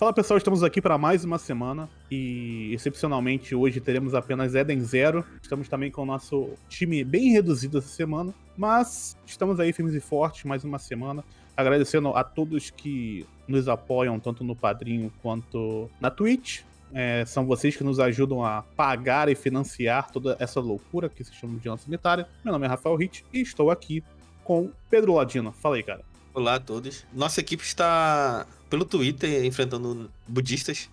Fala pessoal, estamos aqui para mais uma semana e excepcionalmente hoje teremos apenas Eden Zero. Estamos também com o nosso time bem reduzido essa semana, mas estamos aí firmes e fortes mais uma semana. Agradecendo a todos que nos apoiam tanto no Padrinho quanto na Twitch. É, são vocês que nos ajudam a pagar e financiar toda essa loucura que se chama de vigilância sanitária. Meu nome é Rafael Hit e estou aqui com Pedro Ladino. Fala aí, cara. Olá a todos. Nossa equipe está pelo Twitter enfrentando budistas.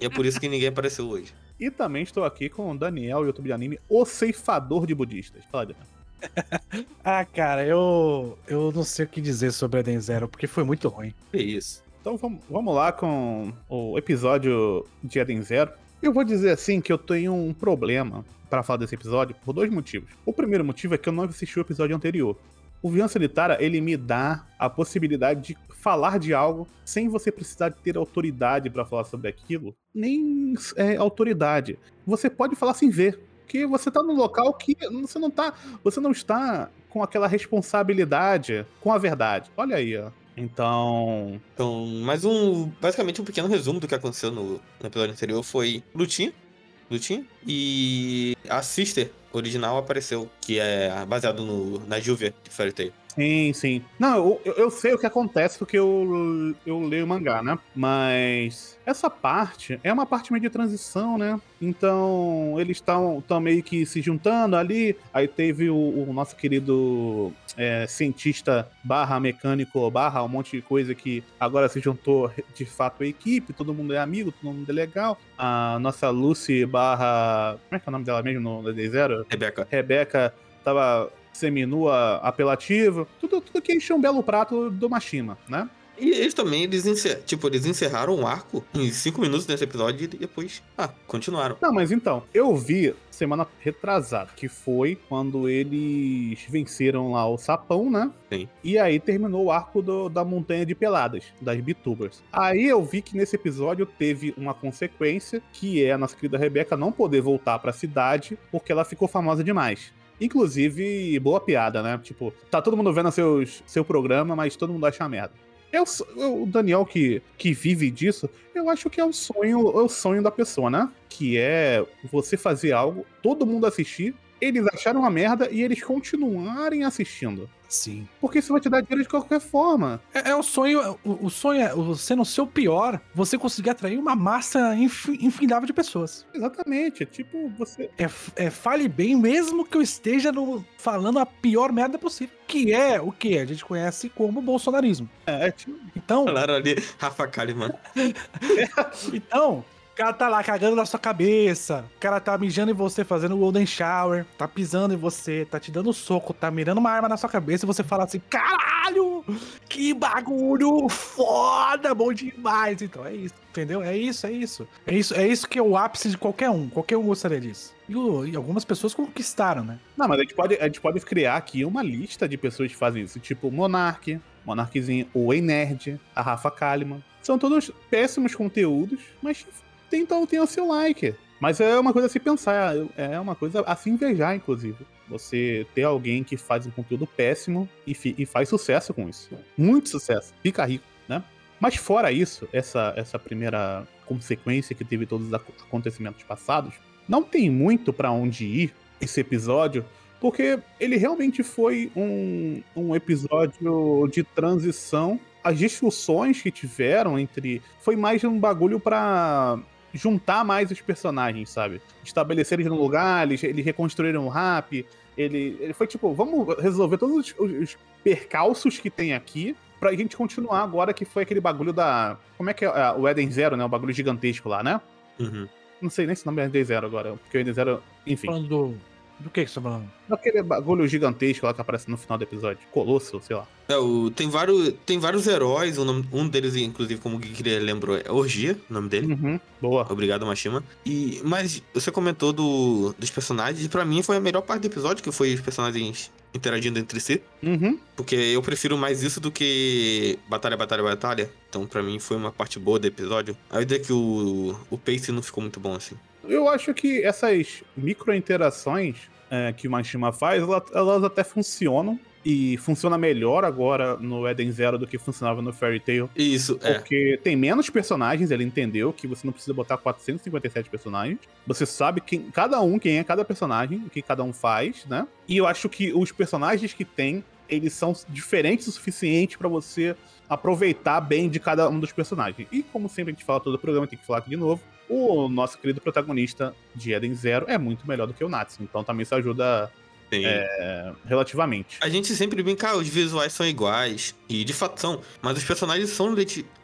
e é por isso que ninguém apareceu hoje. E também estou aqui com o Daniel, YouTube de anime, o ceifador de budistas. Fala, Daniel. Ah, cara, eu eu não sei o que dizer sobre Eden Zero, porque foi muito ruim. Que isso. Então vamos, vamos lá com o episódio de Eden Zero. Eu vou dizer assim que eu tenho um problema para falar desse episódio por dois motivos. O primeiro motivo é que eu não assisti o episódio anterior. O Vigilância Sanitária, ele me dá a possibilidade de falar de algo sem você precisar ter autoridade para falar sobre aquilo, nem é, autoridade. Você pode falar sem ver, porque você tá num local que você não tá, você não está com aquela responsabilidade com a verdade. Olha aí, ó. Então, Então, mais um. Basicamente um pequeno resumo do que aconteceu no, no episódio anterior foi Lutin. Lutin. E a Sister original apareceu, que é baseado no, na Júvia de Fairy Tail. Sim, sim. Não, eu, eu- sei o que acontece porque eu, eu leio mangá, né? Mas essa parte é uma parte meio de transição, né? Então, eles estão meio que se juntando ali. Aí teve o, o nosso querido é, cientista barra mecânico barra um monte de coisa que agora se juntou de fato a equipe. Todo mundo é amigo, todo mundo é legal. A nossa Lucy barra... Como é que é o nome dela mesmo no D Zero? Rebeca. Rebeca tava seminua apelativo, tudo, tudo que encheu um belo prato do Machima, né? E eles também, eles, encer... tipo, eles encerraram o arco em 5 minutos nesse episódio e depois, ah, continuaram. Não, mas então, eu vi semana retrasada, que foi quando eles venceram lá o Sapão, né? Sim. E aí terminou o arco do- da Montanha de Peladas, das Bitubers. Aí eu vi que nesse episódio teve uma consequência, que é a nossa querida Rebeca não poder voltar pra cidade porque ela ficou famosa demais. Inclusive, boa piada, né? Tipo, tá todo mundo vendo seus, seu programa, mas todo mundo acha merda. Eu, sou- eu- o Daniel que, que vive disso, eu acho que é o sonho, é o sonho da pessoa, né? Que é você fazer algo, todo mundo assistir, eles acharam uma merda e eles continuarem assistindo. Sim. Porque isso vai te dar dinheiro de qualquer forma. É, é o sonho, o, o sonho é você no seu pior, você conseguir atrair uma massa infi- infindável de pessoas. Exatamente. Tipo, você. É, é fale bem, mesmo que eu esteja no- falando a pior merda possível. Que é o que a gente conhece como bolsonarismo. É, é tipo. Então, Falaram ali, Rafa Kalimann. Então, o cara tá lá cagando na sua cabeça, o cara tá mijando em você, fazendo golden shower, tá pisando em você, tá te dando soco, tá mirando uma arma na sua cabeça e você fala assim: caralho, que bagulho foda, bom demais. Então é isso, entendeu? É isso, é isso. É isso, é isso que é o ápice de qualquer um. Qualquer um gostaria disso. E, e algumas pessoas conquistaram, né? Não, mas a gente, pode, a gente pode criar aqui uma lista de pessoas que fazem isso. Tipo, Monark, Monarkzinho, o Ei Nerd, a Rafa Kalimann. São todos péssimos conteúdos, mas tentam ter o seu like. Mas é uma coisa a se pensar, é uma coisa a se invejar, inclusive. Você ter alguém que faz um conteúdo péssimo e, e faz sucesso com isso. Muito sucesso. Fica rico, né? Mas fora isso, essa, essa primeira consequência que teve todos os ac- acontecimentos passados, não tem muito pra onde ir esse episódio, porque ele realmente foi um, um episódio de transição. As discussões que tiveram entre. Foi mais um bagulho pra juntar mais os personagens, sabe? Estabelecer eles no lugar, eles, eles reconstruíram o rap. Ele, ele foi tipo, vamos resolver todos os, os- os percalços que tem aqui pra gente continuar agora que foi aquele bagulho da. Como é que é? Ah, O Eden Zero, né? O bagulho gigantesco lá, né? Uhum. Não sei nem se o nome é Eden Zero agora, porque o Eden Zero. Enfim. Falando do, Do que que você tá falando? Aquele bagulho gigantesco lá que aparece no final do episódio. Colosso, sei lá. É, o, tem, vários, tem vários heróis, o nome- um deles, inclusive, como o Geek lembrou, é Orgia, o nome dele. Uhum. Boa. Obrigado, Mashima. E, mas você comentou do, dos personagens, e pra mim foi a melhor parte do episódio, que foi os personagens interagindo entre si. Uhum. Porque eu prefiro mais isso do que batalha, batalha, batalha. Então, pra mim, foi uma parte boa do episódio. Ainda que o, o pace não ficou muito bom assim. Eu acho que essas micro-interações é, que o Mashima faz, ela- elas até funcionam. E funciona melhor agora no Eden Zero do que funcionava no Fairy Tail. Isso, é. Porque tem menos personagens, ele entendeu que você não precisa botar 457 personagens. Você sabe quem, cada um, quem é cada personagem, o que cada um faz, né? E eu acho que os personagens que tem, eles são diferentes o suficiente pra você aproveitar bem de cada um dos personagens. E como sempre a gente fala todo o programa, tem que falar aqui de novo. O nosso querido protagonista de Eden Zero é muito melhor do que o Natsu. Então também isso ajuda é, relativamente. A gente sempre brinca, ah, os visuais são iguais, e de fato são, mas os personagens são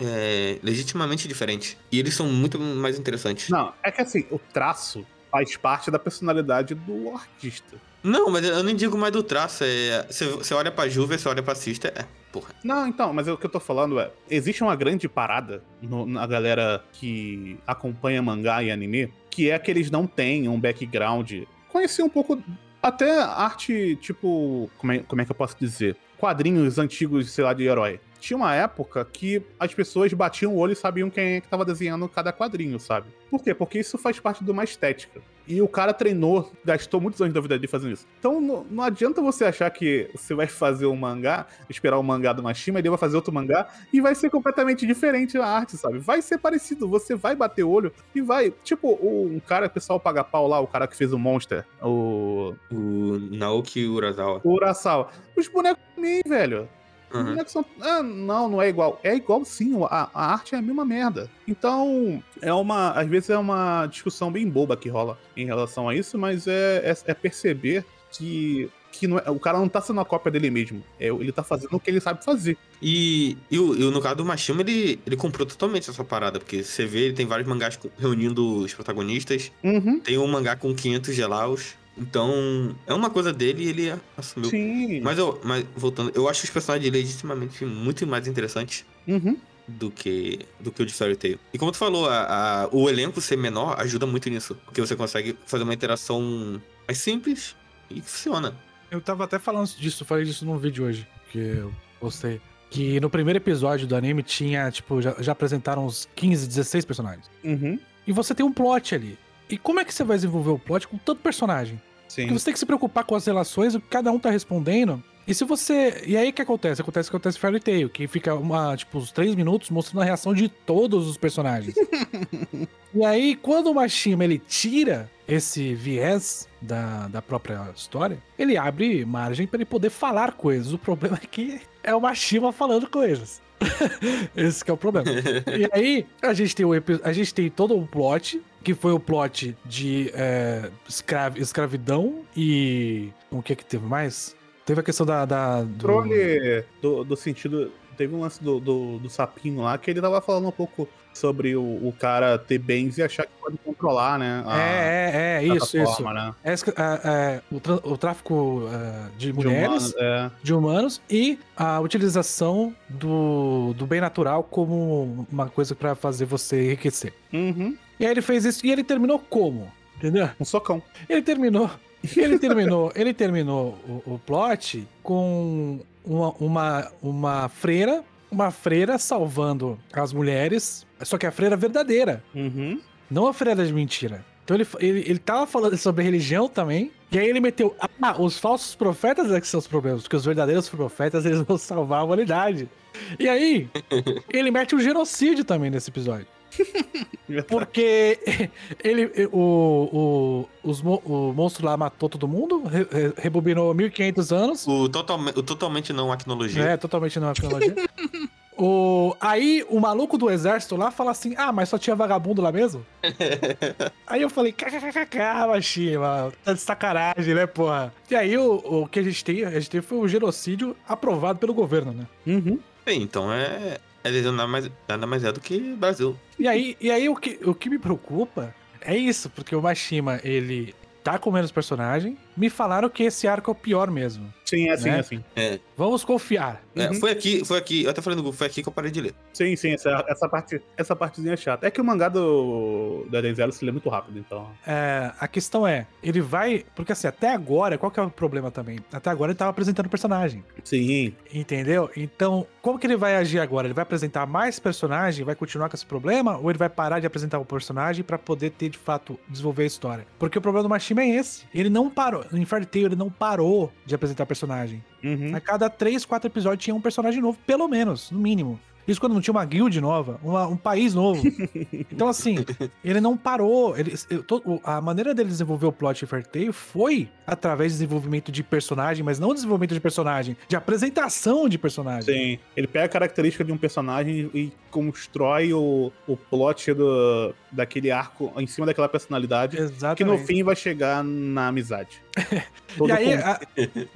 é, legitimamente diferentes. E eles são muito mais interessantes. Não, é que assim, o traço faz parte da personalidade do artista. Não, mas eu nem digo mais do traço. É, você, você olha pra Juve, você olha pra Sister, é, porra. Não, então, mas o que eu tô falando é, existe uma grande parada no- na galera que acompanha mangá e anime, que é que eles não têm um background. Conheci um pouco, até arte, tipo, como é, como é que eu posso dizer? Quadrinhos antigos, sei lá, de herói. Tinha uma época que as pessoas batiam o olho e sabiam quem é que tava desenhando cada quadrinho, sabe? Por quê? Porque isso faz parte de uma estética. E o cara treinou, gastou muitos anos da vida dele fazendo isso. Então não, não adianta você achar que você vai fazer um mangá, esperar o mangá do Mashima, ele vai fazer outro mangá e vai ser completamente diferente a arte, sabe? Vai ser parecido, você vai bater o olho e vai. Tipo, o- um cara, o pessoal paga pau lá, o cara que fez o Monster, o, O Naoki Urasawa. o Urasawa. Os bonecos também, velho. Uhum. são. Ah, não, não é igual. É igual sim, a, a arte é a mesma merda. Então, é uma. Às vezes é uma discussão bem boba que rola em relação a isso, mas é, é, é perceber que. Que é- o cara não tá sendo a cópia dele mesmo. É, ele tá fazendo o que ele sabe fazer. E, e, e no caso do Mashima, ele, ele comprou totalmente essa parada, porque você vê, ele tem vários mangás reunindo os protagonistas, Uhum. tem um mangá com 500 gelaus, então é uma coisa dele e ele assumiu. Sim. Mas, eu, mas voltando, eu acho os personagens legitimamente muito mais interessantes Uhum. do que, do que o de Fairy Tail. E como tu falou, a, a- o elenco ser menor ajuda muito nisso, porque você consegue fazer uma interação mais simples e funciona. Eu tava até falando disso, falei disso num vídeo hoje, que eu postei. Que no primeiro episódio do anime tinha, tipo, já, já apresentaram uns 15, 16 personagens. Uhum. E você tem um plot ali. E como é que você vai desenvolver o plot com tanto personagem? Sim. Porque você tem que se preocupar com as relações, o que cada um tá respondendo. E se você. E aí o que acontece? Acontece o que acontece Fairy Tail, que fica uma, tipo, uns três minutos mostrando a reação de todos os personagens. e aí, quando o Mashima ele tira esse viés da, da própria história, ele abre margem pra ele poder falar coisas. O problema é que é o Mashima falando coisas. Esse que é o problema. E aí, a gente tem, o, a gente tem todo o plot, que foi o plot de é, escravi- escravidão e. O que é que teve mais? Teve a questão da. da do... controle do, do sentido. Teve um lance do, do, do sapinho lá que ele tava falando um pouco sobre o, o cara ter bens e achar que pode controlar, né? a É, é, é, isso, isso. Né? É, escra- é, é, o, tra- o tráfico é, de De mulheres, humanos, é. de humanos e a utilização do, do bem natural como uma coisa pra fazer você enriquecer. Uhum. E aí ele fez isso e ele terminou como? Entendeu? Um socão. Ele terminou. Ele terminou, ele terminou o, o plot com uma, uma, uma freira, uma freira salvando as mulheres, só que a freira verdadeira, Uhum. não a freira de mentira. Então ele, ele, ele tava falando sobre religião também, e aí ele meteu, ah, os falsos profetas é que são os problemas, porque os verdadeiros profetas eles vão salvar a humanidade. E aí, ele mete um genocídio também nesse episódio. Porque ele, o, o, os o monstro lá matou todo mundo, re- re- rebobinou 1500 anos. O, totalme, o totalmente não acnologia. É, totalmente não arqueologia. o, aí o maluco do exército lá fala assim: Ah, mas só tinha vagabundo lá mesmo? aí eu falei: kkkk, Machima, tá de sacanagem, né, porra? E aí o, o que a gente tem, a gente teve foi um genocídio aprovado pelo governo, né? Uhum. Então é. É nada mais, nada mais é do que Brasil. E aí, e aí o, que, o que me preocupa é isso, porque o Mashima, ele tá com menos personagem, me falaram que esse arco é o pior mesmo. Sim, é assim, Né? é assim. É, Vamos confiar. é, Uhum. foi aqui, foi aqui, eu até falei no grupo, foi aqui que eu parei de ler. Sim, sim, essa, essa, parte, essa partezinha é chata. É que o mangá do, Eden Zero se lê muito rápido, então. É, a questão é, ele vai. Porque assim, até agora, qual que é o problema também? Até agora ele tava apresentando o personagem. Sim. Entendeu? Então, como que ele vai agir agora? Ele vai apresentar mais personagem, vai continuar com esse problema? Ou ele vai parar de apresentar o personagem pra poder ter, de fato, desenvolver a história? Porque o problema do Mashima é esse. Ele não parou. No Inferno ele não parou de apresentar personagem. Uhum. A cada três, quatro episódios tinha um personagem novo, pelo menos, no mínimo. Isso quando não tinha uma guild nova, uma- um país novo. Então, assim, ele não parou. Ele, eu tô- o- a maneira dele desenvolver o plot de Fairtail foi através de desenvolvimento de personagem, mas não desenvolvimento de personagem, de apresentação de personagem. Sim. Ele pega a característica de um personagem e constrói o, o plot do, daquele arco em cima daquela personalidade. Exatamente. Que no fim vai chegar na amizade. E aí, a,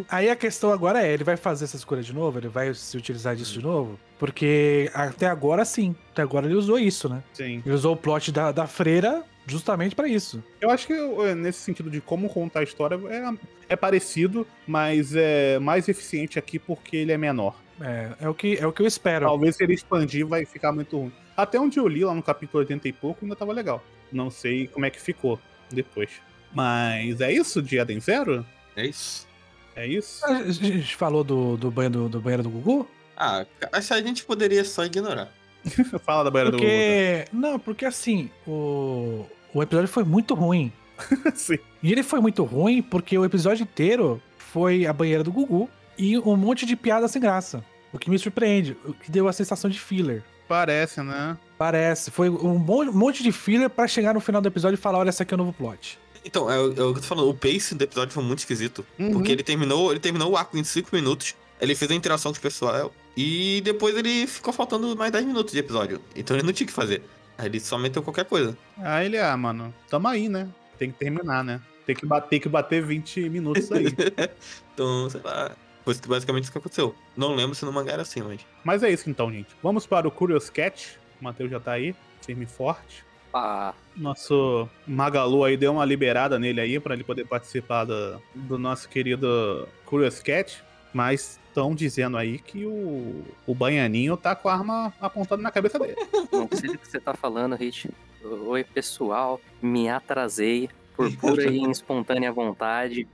aí a questão agora é, ele vai fazer essa escolha de novo? Ele vai se utilizar disso de novo? Porque até agora sim. Até agora ele usou isso, né? Sim. Ele usou o plot da, da freira justamente pra isso. Eu acho que eh, nesse sentido de como contar a história é, é parecido, mas é mais eficiente aqui porque ele é menor. É, é, o, que, é o que eu espero. Talvez se ele expandir vai ficar muito ruim. Até onde eu li lá no capítulo 80 e pouco ainda tava legal. Não sei como é que ficou depois. Mas é isso de Eden Zero? É isso. É isso? A gente falou do, do, banho do, do banheiro do Gugu? Ah, essa a gente poderia só ignorar. Fala da banheira Porque. Não, porque assim, o, o episódio foi muito ruim. do. Sim. E ele foi muito ruim porque o episódio inteiro foi a banheira do Gugu e um monte de piada sem graça. O que me surpreende, o que deu a sensação de filler. Parece, né? Parece. Foi um mon- monte de filler pra chegar no final do episódio e falar: olha, esse aqui é o novo plot. Então, é, o- é o que eu tô falando, o pace do episódio foi muito esquisito. Uhum. Porque ele terminou, ele terminou o arco em 5 minutos, ele fez a interação com o pessoal, e depois ele ficou faltando mais 10 minutos de episódio. Então ele não tinha o que fazer. Aí ele só meteu qualquer coisa. Ah, ele, ah, mano, tamo aí, né? Tem que terminar, né? Tem que bater, que bater 20 minutos aí. então, sei lá. Foi basicamente isso que aconteceu. Não lembro se no mangá era assim, mas. Mas é isso então, gente. Vamos para o Curious Cat. O Matheus já tá aí, firme e forte. Ah, Nosso Magalu aí deu uma liberada nele aí pra ele poder participar do, do nosso querido Curious Cat. Mas estão dizendo aí que o, o Banhaninho tá com a arma apontada na cabeça dele. não sei do que você tá falando, Rich. Oi, pessoal. Me atrasei por pura e espontânea vontade.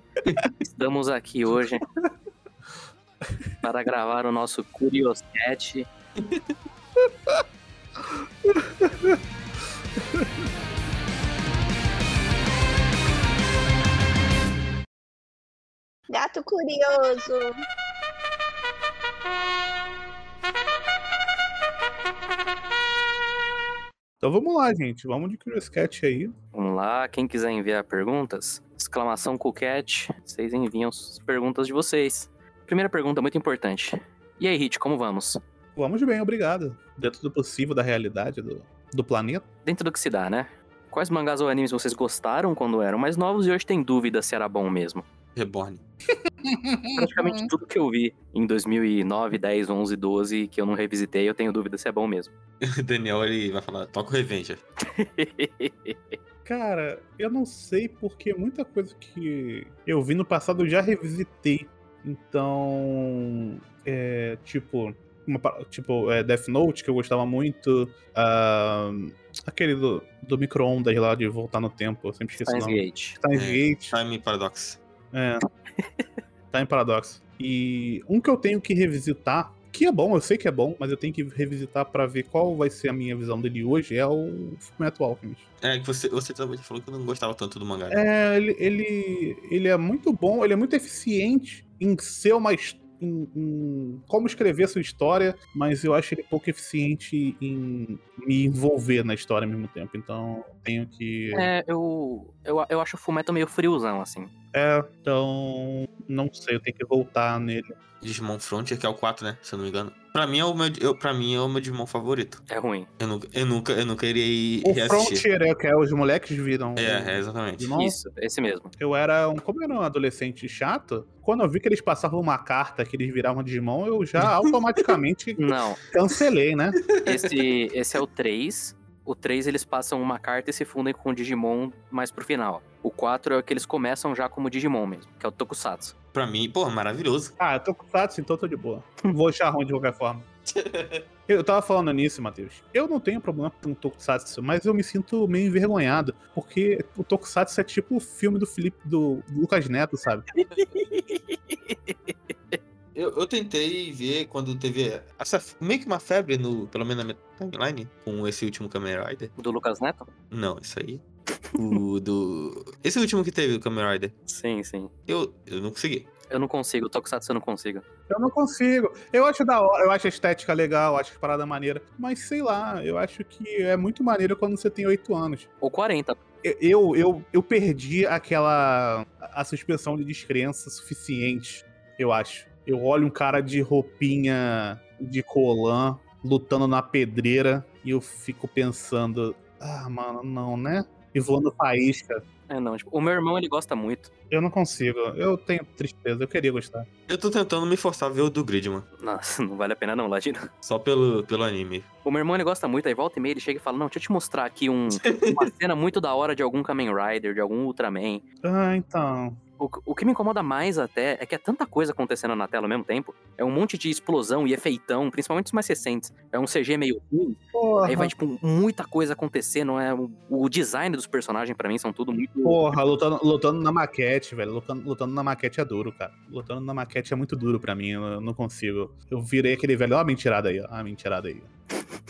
Estamos aqui hoje para gravar o nosso Curioscat. Gato curioso. Então vamos lá, gente. Vamos de Curious Cat aí. Vamos lá, quem quiser enviar perguntas, exclamação Cucat, vocês enviam as perguntas de vocês. Primeira pergunta, muito importante. E aí, Hit, como vamos? Vamos bem, obrigado. Dentro do possível da realidade do, do planeta. Dentro do que se dá, né? Quais mangás ou animes vocês gostaram quando eram mais novos e hoje tem dúvida se era bom mesmo? Reborn. Praticamente tudo que eu vi em 2009, 10, 11, 12 que eu não revisitei, eu tenho dúvida se é bom mesmo. O Daniel ele vai falar, toca o Revenger. Cara, eu não sei porque muita coisa que eu vi no passado eu já revisitei. Então, é, tipo, uma tipo é, Death Note, que eu gostava muito. ah, aquele do, do micro-ondas lá de voltar no tempo, eu sempre o Steins nome. Gate. É. Gate. Time Paradox. É. Time Paradox. E um que eu tenho que revisitar, que é bom, eu sei que é bom, mas eu tenho que revisitar pra ver qual vai ser a minha visão dele hoje, é o Fullmetal Alchemist. É, que você, você também falou que não gostava tanto do mangá. né? É, ele, ele, ele é muito bom, ele é muito eficiente em ser uma. his- Em, em como escrever sua história, mas eu acho ele pouco eficiente em me envolver na história ao mesmo tempo. Então tenho que. É, eu, eu, eu acho o Fullmetal meio friozão, assim. É, então. Não sei, eu tenho que voltar nele. Digimon Frontier, que é o 4, né? Se eu não me engano. Pra mim é o meu, eu, pra mim é o meu Digimon favorito. É ruim. Eu nunca, eu nunca, eu nunca irei O reassistir. Frontier é o que é, os moleques viram. É, é, exatamente. Digimon. Isso, esse mesmo. Eu era um. Como eu era um adolescente chato, quando eu vi que eles passavam uma carta que eles viravam Digimon, eu já automaticamente Não, cancelei, né? esse, esse é o 3. O 3 eles passam uma carta e se fundem com o Digimon mais pro final. O 4 é o que eles começam já como Digimon mesmo, que é o Tokusatsu. Pra mim, pô, maravilhoso. Ah, eu tô com Satsu, então eu tô de boa. Vou achar ruim de qualquer forma. Eu tava falando nisso, Matheus. Eu não tenho problema com o Tokusatsu, mas eu me sinto meio envergonhado, porque o Tokusatsu é tipo o filme do Felipe, do Lucas Neto, sabe? Eu, eu tentei ver quando teve essa, meio que uma febre, no, pelo menos na minha timeline, com esse último Kamen Rider. Do Lucas Neto? Não, isso aí. O do. Esse último que teve, o Kamen Rider. Sim, sim. Eu, eu não consegui. Eu não consigo, o Tokusatsu eu não consigo. Eu não consigo. Eu acho da hora, eu acho a estética legal, acho a parada maneira, mas sei lá, eu acho que é muito maneiro quando você tem 8 anos. Ou 40. Eu, eu, eu perdi aquela. a suspensão de descrença suficiente, eu acho. Eu olho um cara de roupinha de colã lutando na pedreira e eu fico pensando, ah, mano, não, né? E voando faísca. É, não. Tipo, o meu irmão, ele gosta muito. Eu não consigo. Eu tenho tristeza. Eu queria gostar. Eu tô tentando me forçar a ver o do Gridman. Nossa, não vale a pena não, Ladino. Só pelo, pelo anime. O meu irmão, ele gosta muito, aí volta e meia ele chega e fala, não, deixa eu te mostrar aqui um, uma cena muito da hora de algum Kamen Rider, de algum Ultraman. Ah, então. O, o que me incomoda mais até é que é tanta coisa acontecendo na tela ao mesmo tempo. É um monte de explosão e efeitão, principalmente os mais recentes. É um CG meio ruim. Porra, Aí vai, tipo, muita coisa acontecendo. É, o, o design dos personagens, pra mim, são tudo muito. porra lutando, lutando na maquete, velho. Lutando, lutando na maquete é duro, cara. Lutando na maquete é muito duro pra mim. Eu não consigo. Eu virei aquele velho. Ó, a mentirada aí, ó. A mentirada aí.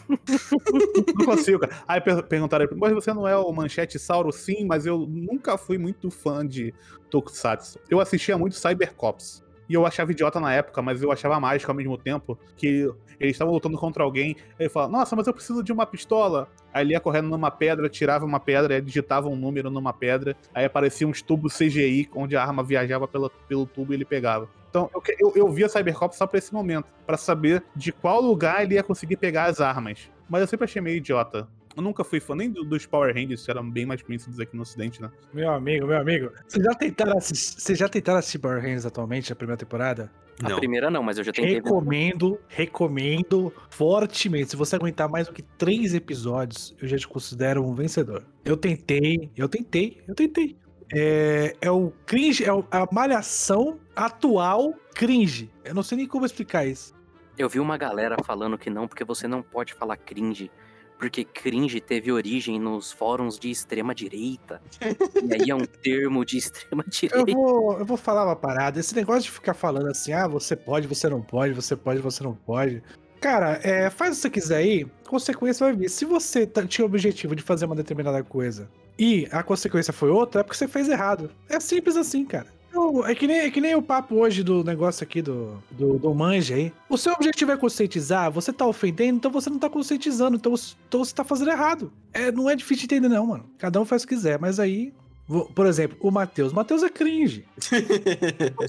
Não consigo, cara. Aí per perguntaram, mas você não é o Manchete Sauro? Sim, mas eu nunca fui muito fã de Tokusatsu. Eu assistia muito Cybercops. E eu achava idiota na época, mas eu achava mágico ao mesmo tempo. Que eles estavam lutando contra alguém. Ele falava, nossa, mas eu preciso de uma pistola. Aí ele ia correndo numa pedra, tirava uma pedra, digitava um número numa pedra. Aí apareciam uns tubos CGI, onde a arma viajava pelo, pelo tubo e ele pegava. Então eu, eu, eu via Cybercop só pra esse momento. pra saber de qual lugar ele ia conseguir pegar as armas. Mas eu sempre achei meio idiota. Eu nunca fui fã nem do- dos Power Rangers, que eram bem mais conhecidos aqui no ocidente, né? Meu amigo, meu amigo. Vocês já tentaram assistir, vocês já tentaram assistir Power Rangers atualmente, a primeira temporada? A Não. primeira não, mas eu já tentei ver. Recomendo, recomendo fortemente. Se você aguentar mais do que três episódios, eu já te considero um vencedor. Eu tentei, eu tentei, eu tentei. É, é o cringe, é a malhação atual cringe. Eu não sei nem como explicar isso. Eu vi uma galera falando que não, porque você não pode falar cringe. Porque cringe teve origem nos fóruns de extrema direita. e aí é um termo de extrema Eu direita. vou, eu vou falar uma parada. Esse negócio de ficar falando assim, ah, você pode, você não pode, você pode, você não pode. Cara, é, faz o que você quiser aí, consequência vai vir. Se você tinha o objetivo de fazer uma determinada coisa e a consequência foi outra, é porque você fez errado. É simples assim, cara. É que, nem, é que nem o papo hoje do negócio aqui do, do, do manja aí. O seu objetivo é conscientizar, você tá ofendendo, então você não tá conscientizando, então, você- então você tá fazendo errado. É, não é difícil de entender, não, mano. Cada um faz o que quiser, mas aí. vou- Por exemplo, o Matheus. O Matheus é cringe.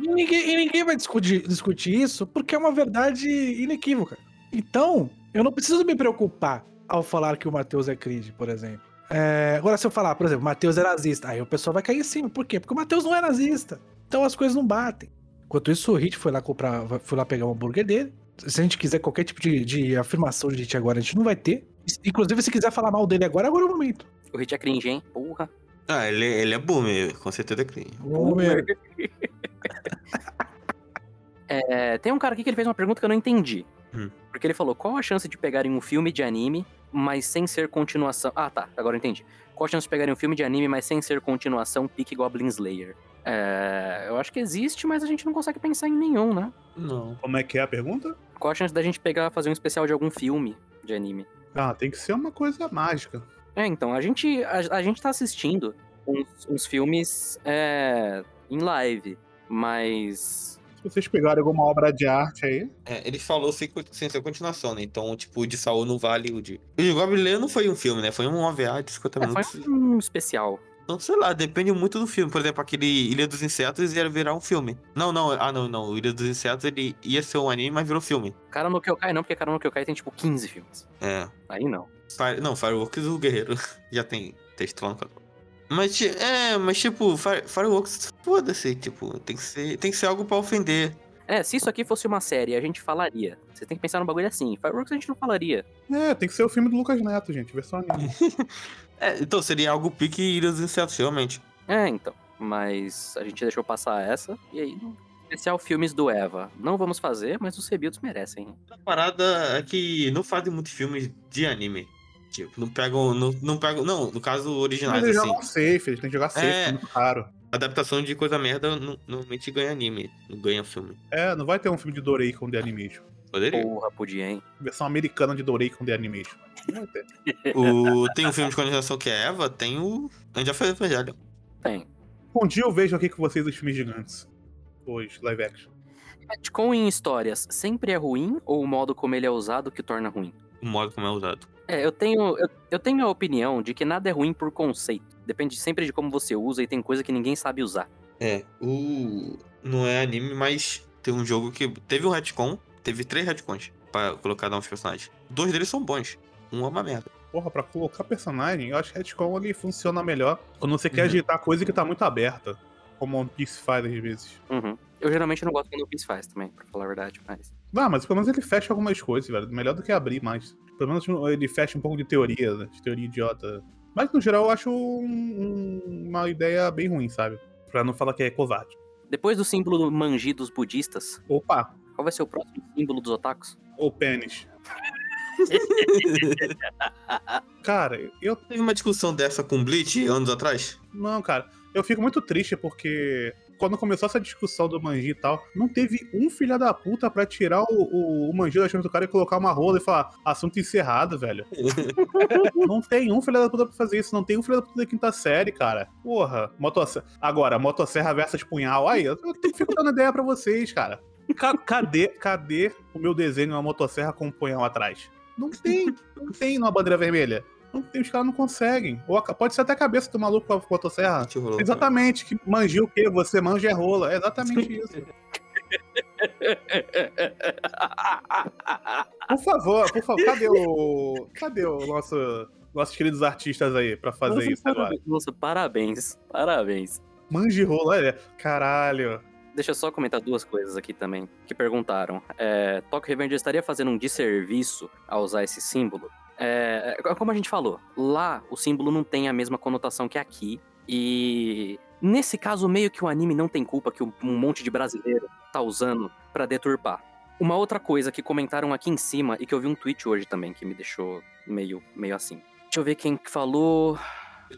E ninguém, e ninguém vai discutir, discutir isso porque é uma verdade inequívoca. Então, eu não preciso me preocupar ao falar que o Matheus é cringe, por exemplo. É, agora, se eu falar, por exemplo, o Matheus é nazista, aí o pessoal vai cair em cima. Por quê? Porque o Matheus não é nazista. Então as coisas não batem. Enquanto isso, o Hit foi lá comprar, foi lá pegar o hambúrguer dele. Se a gente quiser qualquer tipo de, de afirmação de Hit agora, a gente não vai ter. Inclusive, se quiser falar mal dele agora, agora é o momento. O Hit é cringe, hein? Porra. ah, ele, ele é boomer, com certeza é cringe. Boomer. É, tem um cara aqui que ele fez uma pergunta que eu não entendi. Hum. Porque ele falou: qual a chance de pegarem um filme de anime, mas sem ser continuação. Ah, tá, agora eu entendi. Qual a chance de pegarem um filme de anime, mas sem ser continuação Peak Goblin Slayer? É, eu acho que existe, mas a gente não consegue pensar em nenhum, né? Não. Como é que é a pergunta? Qual a chance da gente pegar fazer um especial de algum filme de anime? Ah, tem que ser uma coisa mágica. É, então, a gente, a, a gente tá assistindo uns, uns filmes é, em live, mas. Se vocês pegarem alguma obra de arte aí. É, ele falou sem, sem ser continuação, né? Então, tipo, o de Saul não vale o de. O de Goblin não foi um filme, né? Foi um OVA de 50 É, minutos. foi um especial. Então, sei lá, depende muito do filme. Por exemplo, aquele Ilha dos Insetos ia virar um filme. Não, não, ah, não, não. O Ilha dos Insetos ele ia ser um anime, mas virou filme. Cara no Kyokai não, porque Cara no Kyokai tem tipo 15 filmes. É. Aí não. Fire, não, Fireworks o Guerreiro já tem texto lá no canal. Mas, é, mas tipo, Fire, Fireworks, foda-se, tipo, tem que ser, tem que ser algo pra ofender. É, se isso aqui fosse uma série, a gente falaria. Você tem que pensar num bagulho assim. Fireworks a gente não falaria. É, tem que ser o filme do Lucas Neto, gente, versão anime. É, então seria algo pique Ilhas dos Insetos, realmente. É, então. Mas a gente deixou passar essa, e aí. Especial filmes do Eva. Não vamos fazer, mas os rebuilds merecem. A parada é que não fazem muitos filmes de anime. Tipo, não pegam. Não, não pegam. Não, no caso, Mas originais, eles assim. jogam safe, eles têm que jogar safe, É. é muito caro. Adaptação de coisa merda no- normalmente ganha anime, não ganha filme. É, não vai ter um filme de Doreikon The Animation. Poderia. Porra, podia, hein? Versão americana de Doreikon The Animation. Não vai ter. O, tem um filme de continuação que é Eva, tem o. A gente já fez o Evangelho. Tem. Um dia eu vejo aqui com vocês os filmes gigantes. Os live action. Retcon em histórias sempre é ruim ou o modo como ele é usado que torna ruim? O modo como é usado. É, eu tenho, eu, eu tenho a opinião de que nada é ruim por conceito. Depende sempre de como você usa e tem coisa que ninguém sabe usar. É, o. Não é anime, mas tem um jogo que. Teve um retcon, teve três retcons pra colocar novos personagens. Dois deles são bons. Um é uma merda. Porra, pra colocar personagem, eu acho que retcon ele funciona melhor quando você quer Uhum. agitar coisa que tá muito aberta. Como One Piece faz às vezes. Uhum. Eu geralmente não gosto quando o Piece faz também, pra falar a verdade, mas. Ah, mas pelo menos ele fecha algumas coisas, velho. Melhor do que abrir mais. Pelo menos ele fecha um pouco de teoria, né? de teoria idiota. Mas no geral eu acho um- um- uma ideia bem ruim, sabe? Pra não falar que é covarde. Depois do símbolo do manji dos budistas, Opa, qual vai ser o próximo símbolo dos otakus? o pênis. Cara, eu. Teve uma discussão dessa com Bleach anos atrás? Não, cara. Eu fico muito triste porque quando começou essa discussão do manji e tal, não teve um filho da puta pra tirar o, o, o manji da chama do cara e colocar uma rola e falar assunto encerrado, velho. não tem um filho da puta pra fazer isso. Não tem um filho da puta da quinta série, cara. Porra. Motosserra. Agora, motosserra versus punhal. Aí, eu tenho que ficar dando ideia pra vocês, cara. Ca- Cadê, cadê o meu desenho uma motosserra com um punhal atrás? Não tem. Não tem numa bandeira vermelha. Não tem, os caras não conseguem. Ou a- pode ser até a cabeça do maluco com a motosserra. Exatamente, que manjou o quê? Você manja é rola. É exatamente isso. Por favor, por favor, cadê o. Cadê o nosso. Nossos queridos artistas aí pra fazer Nossa, isso agora? parabéns. Nossa, parabéns. Parabéns. Manje rola, olha. Caralho. Deixa eu só comentar duas coisas aqui também, que perguntaram. É, Tokyo Revenge estaria fazendo um desserviço ao usar esse símbolo? É, é, como a gente falou, lá o símbolo não tem a mesma conotação que aqui. E nesse caso, meio que o anime não tem culpa que um monte de brasileiro tá usando pra deturpar. Uma outra coisa que comentaram aqui em cima e que eu vi um tweet hoje também que me deixou meio, meio assim. Deixa eu ver quem que falou.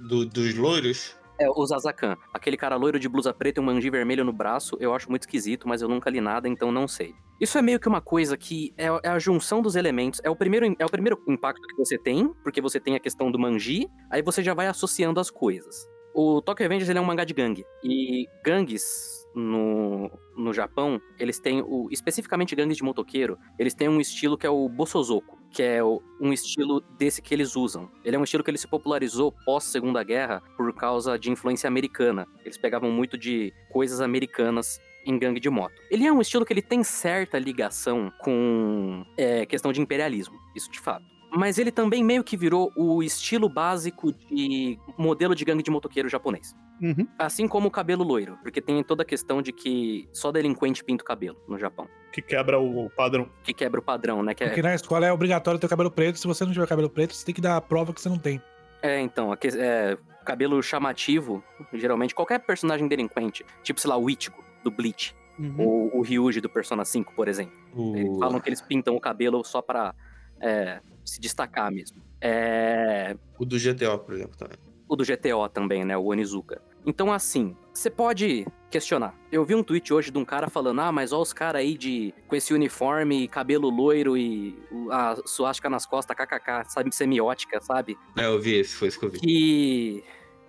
Do- dos loiros? É, o Zazakan. Aquele cara loiro de blusa preta e um manji vermelho no braço, eu acho muito esquisito, mas eu nunca li nada, então não sei. Isso é meio que uma coisa que é, é a junção dos elementos. É o, primeiro, é o primeiro impacto que você tem, porque você tem a questão do manji, aí você já vai associando as coisas. O Tokyo Revengers ele é um mangá de gangue. E gangues no, no Japão, eles têm o. Especificamente gangues de motoqueiro, eles têm um estilo que é o Bosozoku, que é o- um estilo desse que eles usam. Ele é um estilo que ele se popularizou pós Segunda Guerra por causa de influência americana. Eles pegavam muito de coisas americanas em gangue de moto. Ele é um estilo que ele tem certa ligação com é, questão de imperialismo, isso de fato. Mas ele também meio que virou o estilo básico de modelo de gangue de motoqueiro japonês. Uhum. Assim como o cabelo loiro, porque tem toda a questão de que só delinquente pinta o cabelo no Japão. Que quebra o padrão. Que quebra o padrão, né? Que é, Porque na escola é obrigatório ter o cabelo preto. Se você não tiver cabelo preto, você tem que dar a prova que você não tem. é então, é, cabelo chamativo, geralmente qualquer personagem delinquente, tipo, sei lá, o Ichigo, do Bleach, Uhum. ou o Ryuji do Persona 5, por exemplo. Eles O... falam que eles pintam o cabelo só pra é, se destacar mesmo. É, o do GTO, por exemplo, também. o do GTO também, né? O Onizuka. Então, assim, você pode questionar. Eu vi um tweet hoje de um cara falando: ah, mas olha os caras aí de, com esse uniforme, cabelo loiro e a suástica nas costas, kkk, sabe, semiótica, sabe? É, eu vi esse, foi isso que eu vi. Que,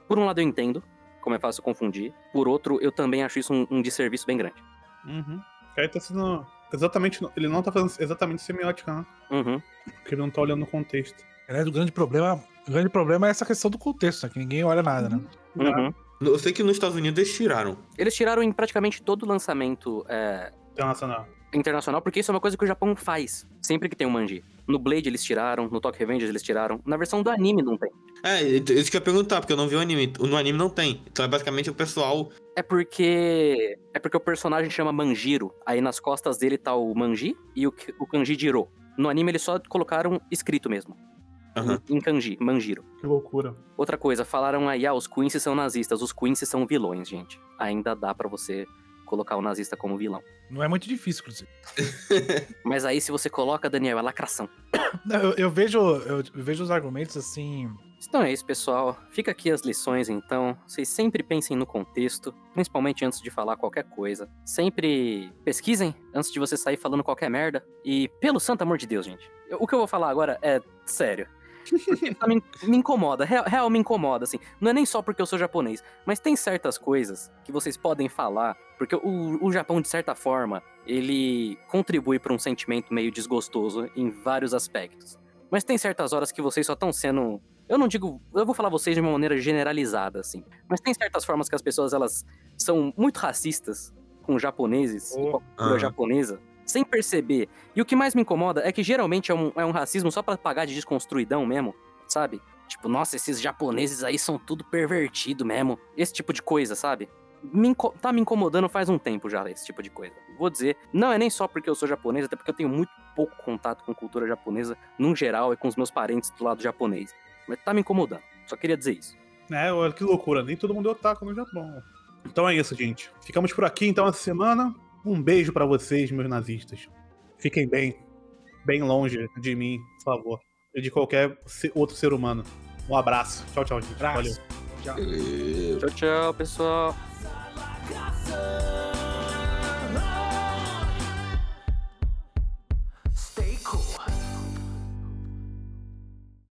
por um lado, eu entendo como é fácil confundir. Por outro, eu também acho isso um, um desserviço bem grande. Uhum. Aí tá sendo. Exatamente. Ele não tá fazendo exatamente semiótica, né? Uhum. Porque ele não tá olhando o contexto. Aliás, o grande problema, o grande problema é essa questão do contexto, né? Que ninguém olha nada, né? Uhum. Eu sei que nos Estados Unidos eles tiraram. Eles tiraram em praticamente todo o lançamento é, Internacional. Internacional, porque isso é uma coisa que o Japão faz. Sempre que tem um manji. No Blade eles tiraram, no Tokyo Revengers eles tiraram. Na versão do anime não tem. É, isso que eu ia perguntar, porque eu não vi o anime. No anime não tem. Então é basicamente o pessoal. É porque. É porque o personagem chama Manjiro. Aí nas costas dele tá o Manji e o, o kanji Jiro. No anime eles só colocaram escrito mesmo. Aham. Em kanji, Manjiro. Que loucura. Outra coisa, falaram aí, ah, os Quincy são nazistas. Os Quincy são vilões, gente. Ainda dá pra você colocar o nazista como vilão. Não é muito difícil, inclusive. Mas aí, se você coloca, Daniel, é lacração. Não, Eu, eu vejo, eu vejo os argumentos assim. Então é isso, pessoal. Fica aqui as lições, então. Vocês sempre pensem no contexto, principalmente antes de falar qualquer coisa. Sempre pesquisem antes de você sair falando qualquer merda. E, pelo santo amor de Deus, gente, eu- o que eu vou falar agora é sério. Tá me, me incomoda, real, real me incomoda, assim. Não é nem só porque eu sou japonês, mas tem certas coisas que vocês podem falar, porque o, o Japão, de certa forma, ele contribui para um sentimento meio desgostoso em vários aspectos. Mas tem certas horas que vocês só estão sendo. Eu não digo. Eu vou falar vocês de uma maneira generalizada, assim. Mas tem certas formas que as pessoas elas são muito racistas com japoneses, Oh. com a cultura Aham. japonesa, sem perceber. E o que mais me incomoda é que geralmente é um, é um racismo só pra pagar de desconstruidão mesmo, sabe? Tipo, nossa, esses japoneses aí são tudo pervertido mesmo. Esse tipo de coisa, sabe? Me tá me incomodando faz um tempo já, esse tipo de coisa. Vou dizer, não é nem só porque eu sou japonês, até porque eu tenho muito pouco contato com cultura japonesa, num geral, e com os meus parentes do lado japonês. Mas tá me incomodando. Só queria dizer isso. É, olha que loucura. Nem todo mundo é otaku no Japão. Então é isso, gente. Ficamos por aqui então essa semana. Um beijo pra vocês, meus nazistas. Fiquem bem. Bem longe de mim, por favor. E de qualquer outro ser humano. Um abraço. Tchau, tchau, gente. Abraço. Valeu. Tchau. Tchau, tchau, pessoal.